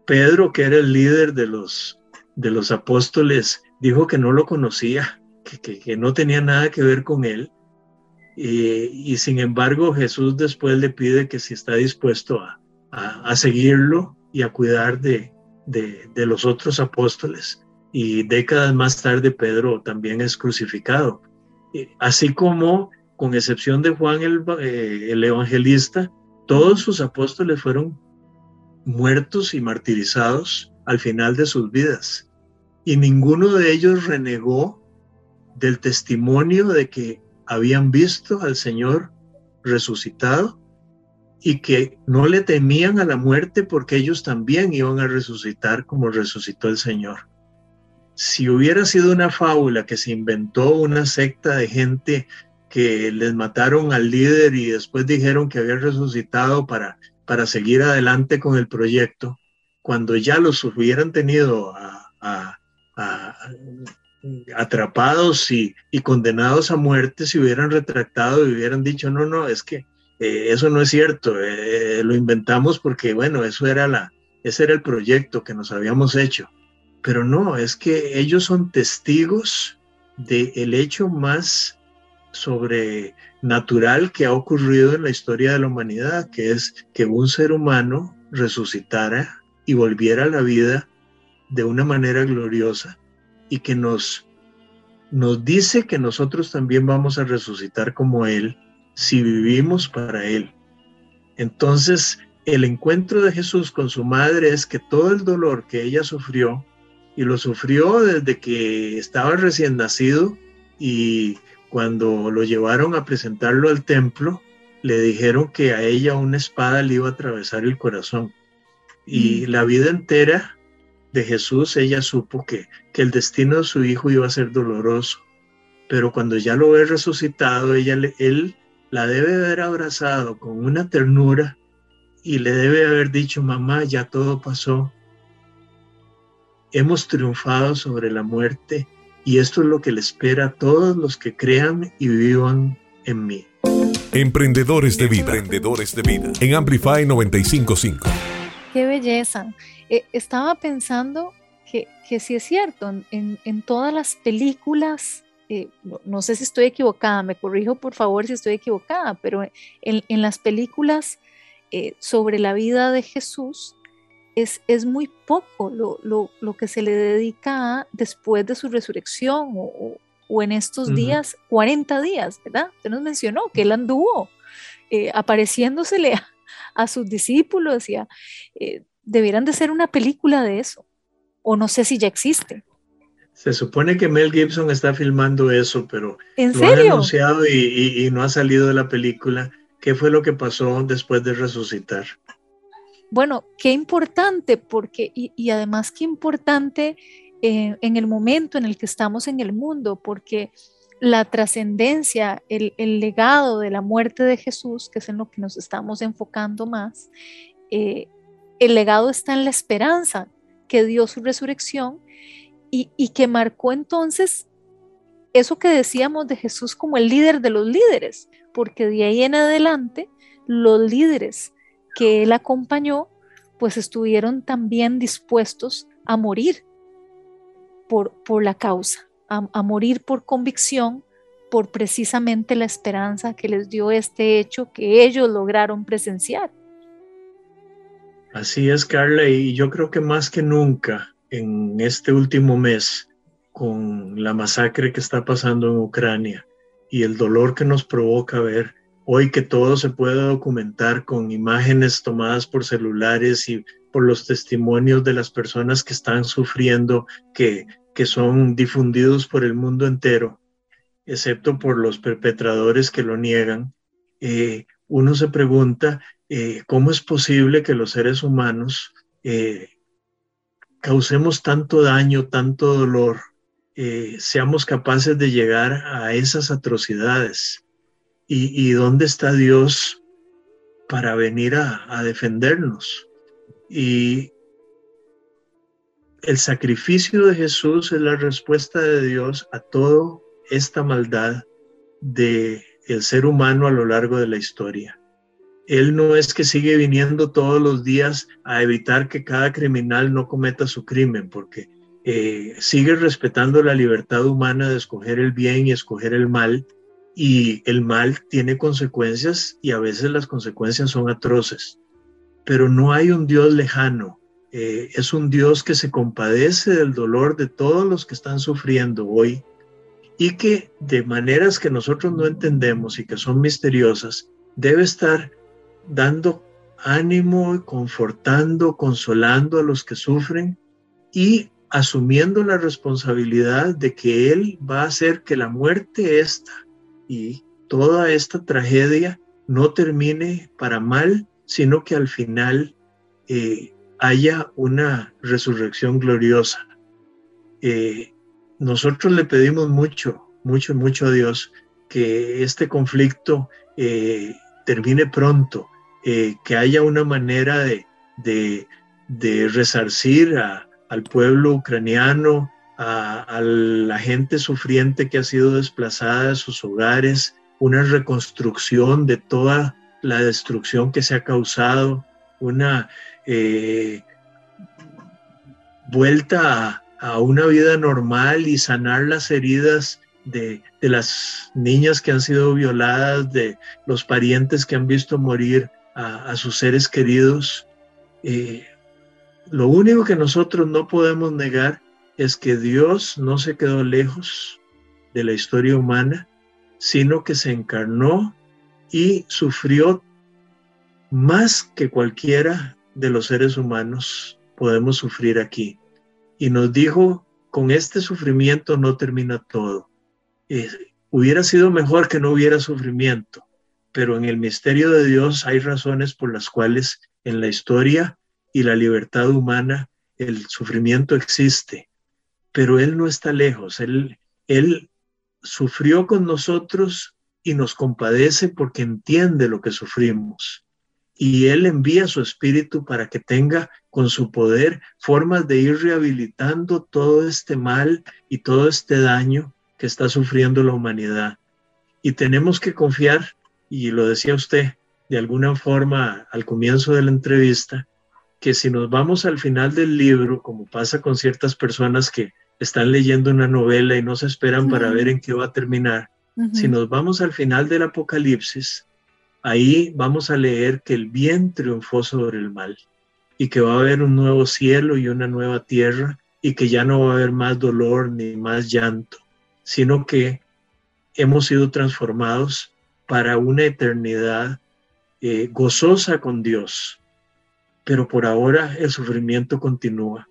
Pedro, que era el líder de los, de los apóstoles, dijo que no lo conocía, que, que, no tenía nada que ver con él. y sin embargo, Jesús después le pide que si está dispuesto a, a seguirlo y a cuidar de, de, los otros apóstoles. Y décadas más tarde Pedro también es crucificado. Así como, con excepción de Juan el, eh, el evangelista, todos sus apóstoles fueron muertos y martirizados al final de sus vidas. Y ninguno de ellos renegó del testimonio de que habían visto al Señor resucitado y que no le temían a la muerte porque ellos también iban a resucitar como resucitó el Señor. Si hubiera sido una fábula que se inventó una secta de gente que les mataron al líder y después dijeron que había resucitado para, para seguir adelante con el proyecto, cuando ya los hubieran tenido atrapados y, condenados a muerte, se hubieran retractado y hubieran dicho, no, no, es que eh, eso no es cierto, eh, lo inventamos porque, bueno, eso era la, ese era el proyecto que nos habíamos hecho. Pero no, es que ellos son testigos del hecho más sobrenatural que ha ocurrido en la historia de la humanidad, que es que un ser humano resucitara y volviera a la vida de una manera gloriosa y que nos, nos dice que nosotros también vamos a resucitar como Él si vivimos para Él. Entonces, el encuentro de Jesús con su madre es que todo el dolor que ella sufrió, y lo sufrió desde que estaba recién nacido, y cuando lo llevaron a presentarlo al templo, le dijeron que a ella una espada le iba a atravesar el corazón. Y mm. la vida entera de Jesús, ella supo que, que el destino de su hijo iba a ser doloroso. Pero cuando ya lo ve resucitado, ella, él la debe haber abrazado con una ternura y le debe haber dicho, mamá, ya todo pasó. Hemos triunfado sobre la muerte y esto es lo que le espera a todos los que crean y vivan en mí. Emprendedores de vida. Emprendedores de vida. En Amplify 955. Qué belleza. Eh, estaba pensando que, que sí es cierto, en, en todas las películas eh, no, sé si estoy equivocada, me corrijo por favor si estoy equivocada, pero en, las películas eh, sobre la vida de Jesús es, es muy poco lo, que se le dedica después de su resurrección o, en estos días, 40 días, ¿verdad? Usted nos mencionó que él anduvo eh, apareciéndosele a, sus discípulos y debieran de ser una película de eso, o no sé si ya existe. Se supone que Mel Gibson está filmando eso, pero ¿En lo han anunciado y, no ha salido de la película. ¿Qué fue lo que pasó después de resucitar? Bueno, qué importante, porque, y, además qué importante eh, en el momento en el que estamos en el mundo, porque la trascendencia, el, legado de la muerte de Jesús, que es en lo que nos estamos enfocando más, eh, el legado está en la esperanza que dio su resurrección y, y que marcó entonces eso que decíamos de Jesús como el líder de los líderes, porque de ahí en adelante los líderes que él acompañó, pues estuvieron también dispuestos a morir por, por la causa, a, a morir por convicción, por precisamente la esperanza que les dio este hecho que ellos lograron presenciar. Así es, Carla, y yo creo que más que nunca en este último mes, con la masacre que está pasando en Ucrania y el dolor que nos provoca ver hoy que todo se puede documentar con imágenes tomadas por celulares y por los testimonios de las personas que están sufriendo, que, que son difundidos por el mundo entero, excepto por los perpetradores que lo niegan, eh, uno se pregunta eh, cómo es posible que los seres humanos eh, causemos tanto daño, tanto dolor, seamos capaces de llegar a esas atrocidades. ¿Y, dónde está Dios para venir a, defendernos? Y el sacrificio de Jesús es la respuesta de Dios a toda esta maldad de el ser humano a lo largo de la historia. Él no es que sigue viniendo todos los días a evitar que cada criminal no cometa su crimen, porque eh, sigue respetando la libertad humana de escoger el bien y escoger el mal, y el mal tiene consecuencias y a veces las consecuencias son atroces. Pero no hay un Dios lejano, eh, es un Dios que se compadece del dolor de todos los que están sufriendo hoy y que de maneras que nosotros no entendemos y que son misteriosas, debe estar dando ánimo, confortando, consolando a los que sufren y asumiendo la responsabilidad de que Él va a hacer que la muerte esta y toda esta tragedia no termine para mal, sino que al final eh, haya una resurrección gloriosa. Eh, nosotros le pedimos mucho, mucho, mucho a Dios que este conflicto eh, termine pronto, que haya una manera de, resarcir al pueblo ucraniano, a, la gente sufriente que ha sido desplazada de sus hogares, una reconstrucción de toda la destrucción que se ha causado, una eh, vuelta a, una vida normal y sanar las heridas de, las niñas que han sido violadas, de los parientes que han visto morir a, sus seres queridos. Eh, lo único que nosotros no podemos negar es que Dios no se quedó lejos de la historia humana, sino que se encarnó y sufrió más que cualquiera de los seres humanos podemos sufrir aquí y nos dijo, con este sufrimiento no termina todo. Hubiera sido mejor que no hubiera sufrimiento, pero en el misterio de Dios hay razones por las cuales en la historia y la libertad humana el sufrimiento existe, pero Él no está lejos, Él, él sufrió con nosotros y nos compadece porque entiende lo que sufrimos y Él envía su espíritu para que tenga con su poder formas de ir rehabilitando todo este mal y todo este daño que está sufriendo la humanidad. Y tenemos que confiar, y lo decía usted de alguna forma al comienzo de la entrevista, que si nos vamos al final del libro, como pasa con ciertas personas que están leyendo una novela y no se esperan para ver en qué va a terminar, si nos vamos al final del Apocalipsis, ahí vamos a leer que el bien triunfó sobre el mal y que va a haber un nuevo cielo y una nueva tierra y que ya no va a haber más dolor ni más llanto, sino que hemos sido transformados para una eternidad eh, gozosa con Dios. Pero por ahora el sufrimiento continúa.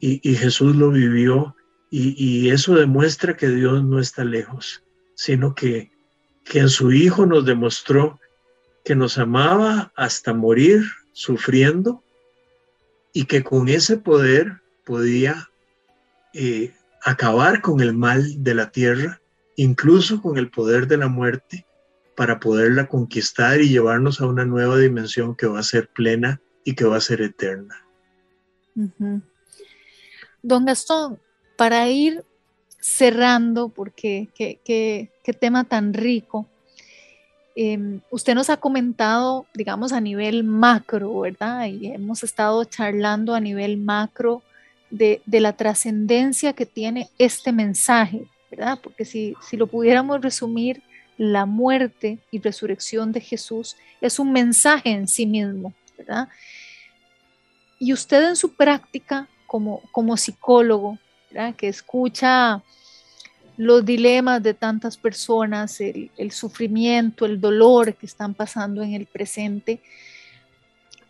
Y, Jesús lo vivió y, eso demuestra que Dios no está lejos, sino que, que en su Hijo nos demostró que nos amaba hasta morir sufriendo y que con ese poder podía eh, acabar con el mal de la tierra incluso con el poder de la muerte, para poderla conquistar y llevarnos a una nueva dimensión que va a ser plena y que va a ser eterna. Don Gastón, para ir cerrando, porque qué, tema tan rico, em, usted nos ha comentado, digamos, a nivel macro, ¿verdad? Y hemos estado charlando a nivel macro de, la trascendencia que tiene este mensaje, ¿verdad? Porque si, si lo pudiéramos resumir, la muerte y resurrección de Jesús es un mensaje en sí mismo, ¿verdad? Y usted en su práctica como, como psicólogo, que escucha los dilemas de tantas personas, el, sufrimiento, el dolor que están pasando en el presente,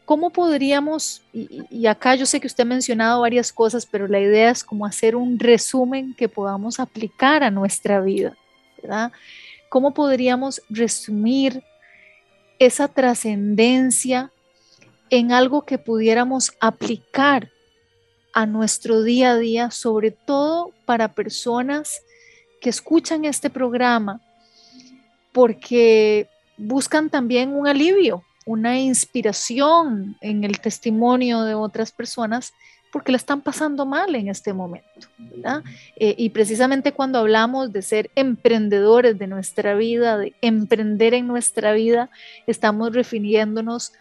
¿cómo podríamos, y, acá yo sé que usted ha mencionado varias cosas, pero la idea es como hacer un resumen que podamos aplicar a nuestra vida, ¿verdad? ¿Cómo podríamos resumir esa trascendencia en algo que pudiéramos aplicar a nuestro día a día, sobre todo para personas que escuchan este programa, porque buscan también un alivio, una inspiración en el testimonio de otras personas porque la están pasando mal en este momento. Eh, y precisamente cuando hablamos de ser emprendedores de nuestra vida, de emprender en nuestra vida, estamos refiriéndonos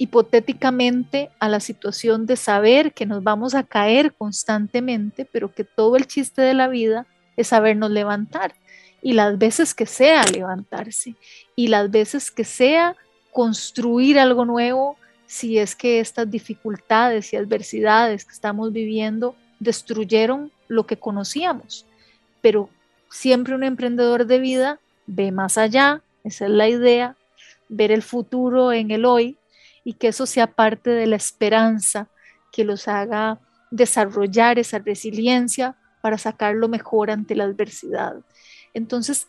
hipotéticamente a la situación de saber que nos vamos a caer constantemente, pero que todo el chiste de la vida es sabernos levantar. Y las veces que sea levantarse, y las veces que sea construir algo nuevo, si es que estas dificultades y adversidades que estamos viviendo destruyeron lo que conocíamos. Pero siempre un emprendedor de vida ve más allá, esa es la idea, ver el futuro en el hoy y que eso sea parte de la esperanza que los haga desarrollar esa resiliencia para sacar lo mejor ante la adversidad. Entonces,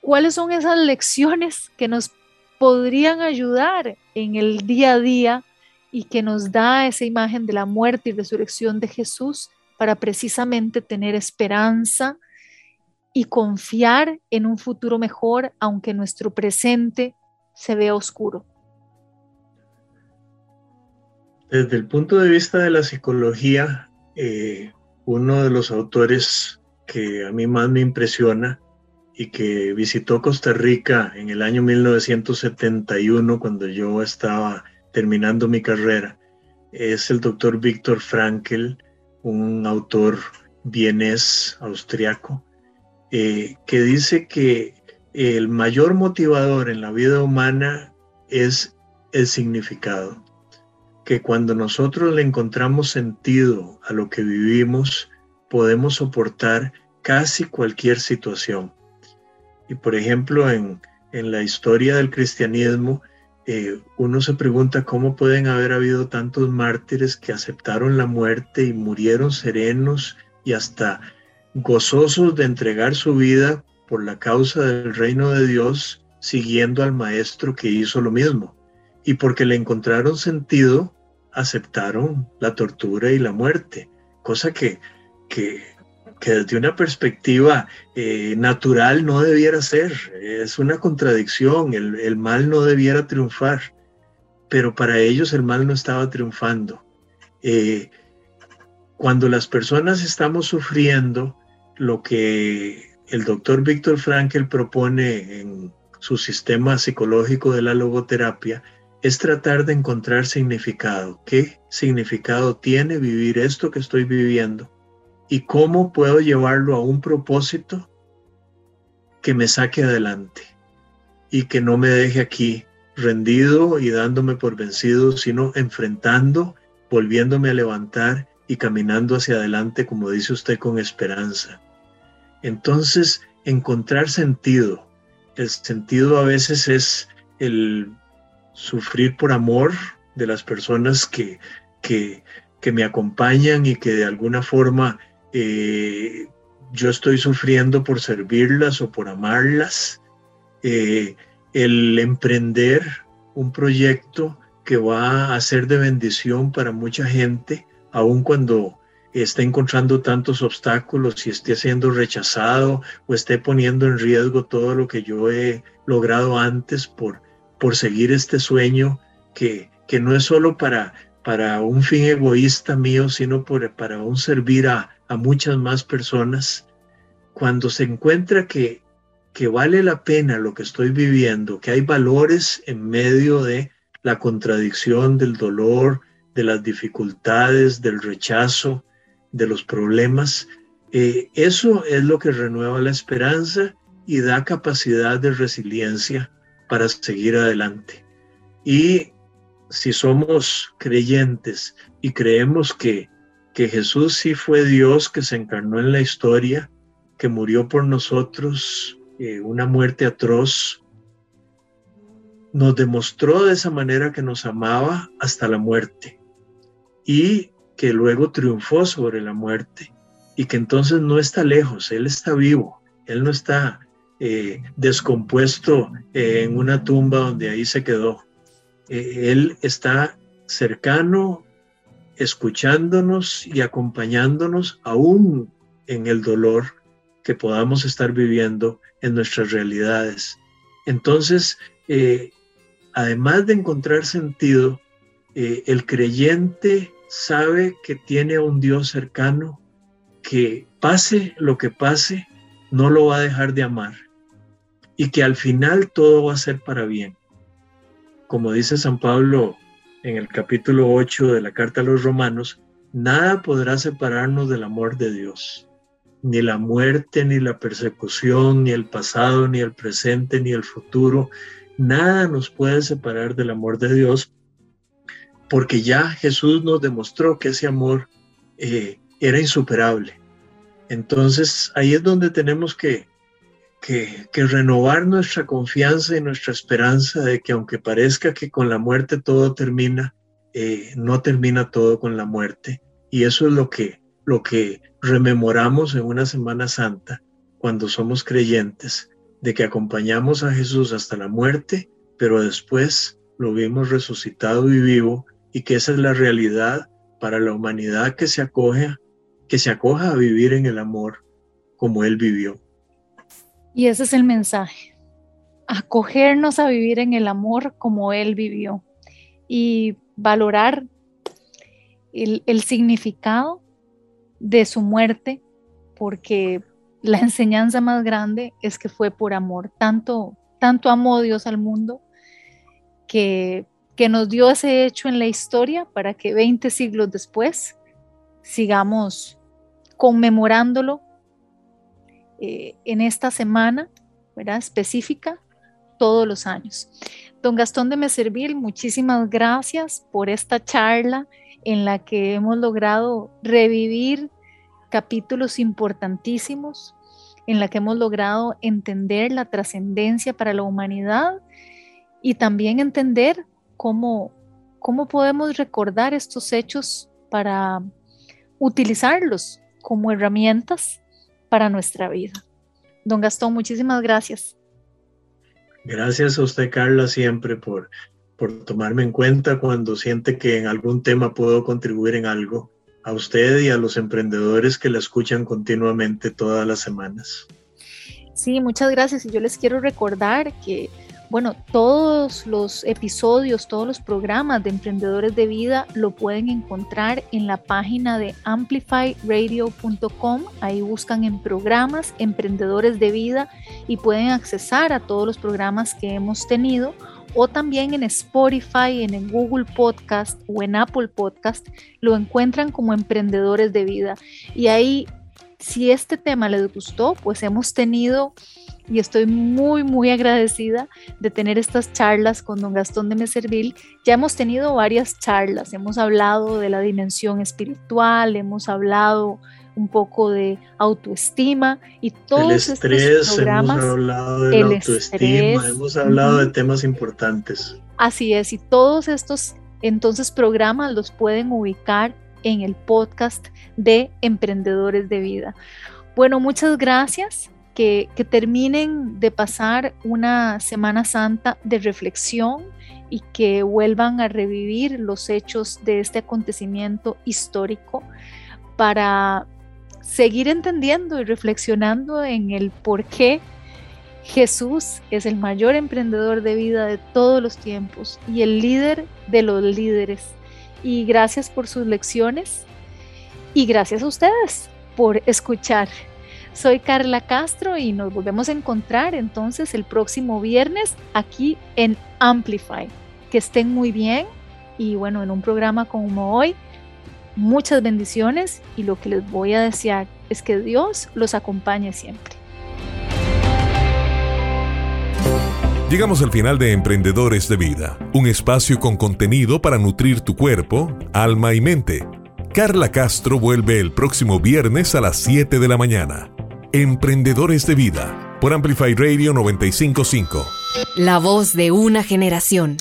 ¿cuáles son esas lecciones que nos podrían ayudar en el día a día y que nos da esa imagen de la muerte y resurrección de Jesús para precisamente tener esperanza y confiar en un futuro mejor, aunque nuestro presente se vea oscuro? Desde el punto de vista de la psicología, eh, uno de los autores que a mí más me impresiona y que visitó Costa Rica en el año 1971 cuando yo estaba terminando mi carrera es el doctor Víctor Frankl, un autor vienés austriaco, eh, que dice que el mayor motivador en la vida humana es el significado que cuando nosotros le encontramos sentido a lo que vivimos, podemos soportar casi cualquier situación. Y por ejemplo, en, la historia del cristianismo, eh, uno se pregunta cómo pueden haber habido tantos mártires que aceptaron la muerte y murieron serenos y hasta gozosos de entregar su vida por la causa del reino de Dios, siguiendo al maestro que hizo lo mismo y porque le encontraron sentido, aceptaron la tortura y la muerte, cosa que, que, desde una perspectiva eh, natural no debiera ser. Es una contradicción, el, mal no debiera triunfar, pero para ellos el mal no estaba triunfando. Eh, cuando las personas estamos sufriendo, lo que el doctor Víctor Frankel propone en su sistema psicológico de la logoterapia es tratar de encontrar significado. ¿Qué significado tiene vivir esto que estoy viviendo? ¿Y cómo puedo llevarlo a un propósito que me saque adelante y que no me deje aquí rendido y dándome por vencido, sino enfrentando, volviéndome a levantar y caminando hacia adelante, como dice usted, con esperanza. Entonces, encontrar sentido. El sentido a veces es el sufrir por amor de las personas que, que, me acompañan y que de alguna forma eh, yo estoy sufriendo por servirlas o por amarlas. Eh, el emprender un proyecto que va a ser de bendición para mucha gente, aun cuando esté encontrando tantos obstáculos y esté siendo rechazado o esté poniendo en riesgo todo lo que yo he logrado antes por, por seguir este sueño que, que no es solo para, para un fin egoísta mío, sino por, para un servir a, a muchas más personas, cuando se encuentra que, que vale la pena lo que estoy viviendo, que hay valores en medio de la contradicción, del dolor, de las dificultades, del rechazo, de los problemas, eh, eso es lo que renueva la esperanza y da capacidad de resiliencia para seguir adelante. Y si somos creyentes y creemos que, que Jesús sí fue Dios que se encarnó en la historia, que murió por nosotros, eh, una muerte atroz, nos demostró de esa manera que nos amaba hasta la muerte y que luego triunfó sobre la muerte y que entonces no está lejos, Él está vivo, Él no está eh, descompuesto eh, en una tumba donde ahí se quedó. Eh, él está cercano, escuchándonos y acompañándonos aún en el dolor que podamos estar viviendo en nuestras realidades. Entonces, además de encontrar sentido, el creyente sabe que tiene a un Dios cercano que pase lo que pase, no lo va a dejar de amar y que al final todo va a ser para bien. Como dice San Pablo en el capítulo 8 de la carta a los romanos, nada podrá separarnos del amor de Dios. Ni la muerte, ni la persecución, ni el pasado, ni el presente, ni el futuro. Nada nos puede separar del amor de Dios porque ya Jesús nos demostró que ese amor eh, era insuperable. Entonces ahí es donde tenemos que, que, renovar nuestra confianza y nuestra esperanza de que aunque parezca que con la muerte todo termina, eh, no termina todo con la muerte. Y eso es lo que, lo que rememoramos en una Semana Santa cuando somos creyentes, de que acompañamos a Jesús hasta la muerte, pero después lo vimos resucitado y vivo, y que esa es la realidad para la humanidad que se acoge, que se acoja a vivir en el amor como Él vivió. Y ese es el mensaje, acogernos a vivir en el amor como Él vivió y valorar el, significado de su muerte, porque la enseñanza más grande es que fue por amor, tanto, tanto amó Dios al mundo que, que nos dio ese hecho en la historia para que 20 siglos después sigamos conmemorándolo eh, en esta semana ¿verdad? específica todos los años. Don Gastón de Meservil, muchísimas gracias por esta charla en la que hemos logrado revivir capítulos importantísimos, en la que hemos logrado entender la trascendencia para la humanidad y también entender cómo, cómo podemos recordar estos hechos para utilizarlos como herramientas para nuestra vida. Don Gastón, muchísimas gracias. Gracias a usted, Carla, siempre por, por tomarme en cuenta cuando siente que en algún tema puedo contribuir en algo. A usted y a los emprendedores que la escuchan continuamente todas las semanas. Sí, muchas gracias. Y yo les quiero recordar que bueno, todos los episodios, todos los programas de Emprendedores de Vida lo pueden encontrar en la página de amplifyradio.com. Ahí buscan en programas Emprendedores de Vida y pueden accesar a todos los programas que hemos tenido o también en Spotify, en el Google Podcast o en Apple Podcast, lo encuentran como Emprendedores de Vida. Y ahí, si este tema les gustó, pues hemos tenido y estoy muy, muy agradecida de tener estas charlas con don Gastón de Meservil. Ya hemos tenido varias charlas, hemos hablado de la dimensión espiritual, hemos hablado un poco de autoestima y todos el estrés, hemos hablado de la autoestima, hemos hablado de temas importantes. Así es, y todos estos entonces programas los pueden ubicar en el podcast de Emprendedores de Vida. Bueno, muchas gracias que, terminen de pasar una Semana Santa de reflexión y que vuelvan a revivir los hechos de este acontecimiento histórico para seguir entendiendo y reflexionando en el por qué Jesús es el mayor emprendedor de vida de todos los tiempos y el líder de los líderes. Y gracias por sus lecciones y gracias a ustedes por escuchar. Soy Carla Castro y nos volvemos a encontrar entonces el próximo viernes aquí en Amplify. Que estén muy bien y bueno, en un programa como hoy, muchas bendiciones y lo que les voy a desear es que Dios los acompañe siempre. Llegamos al final de Emprendedores de Vida, un espacio con contenido para nutrir tu cuerpo, alma y mente. Carla Castro vuelve el próximo viernes a las 7 de la mañana. Emprendedores de Vida, por Amplify Radio 955. La voz de una generación.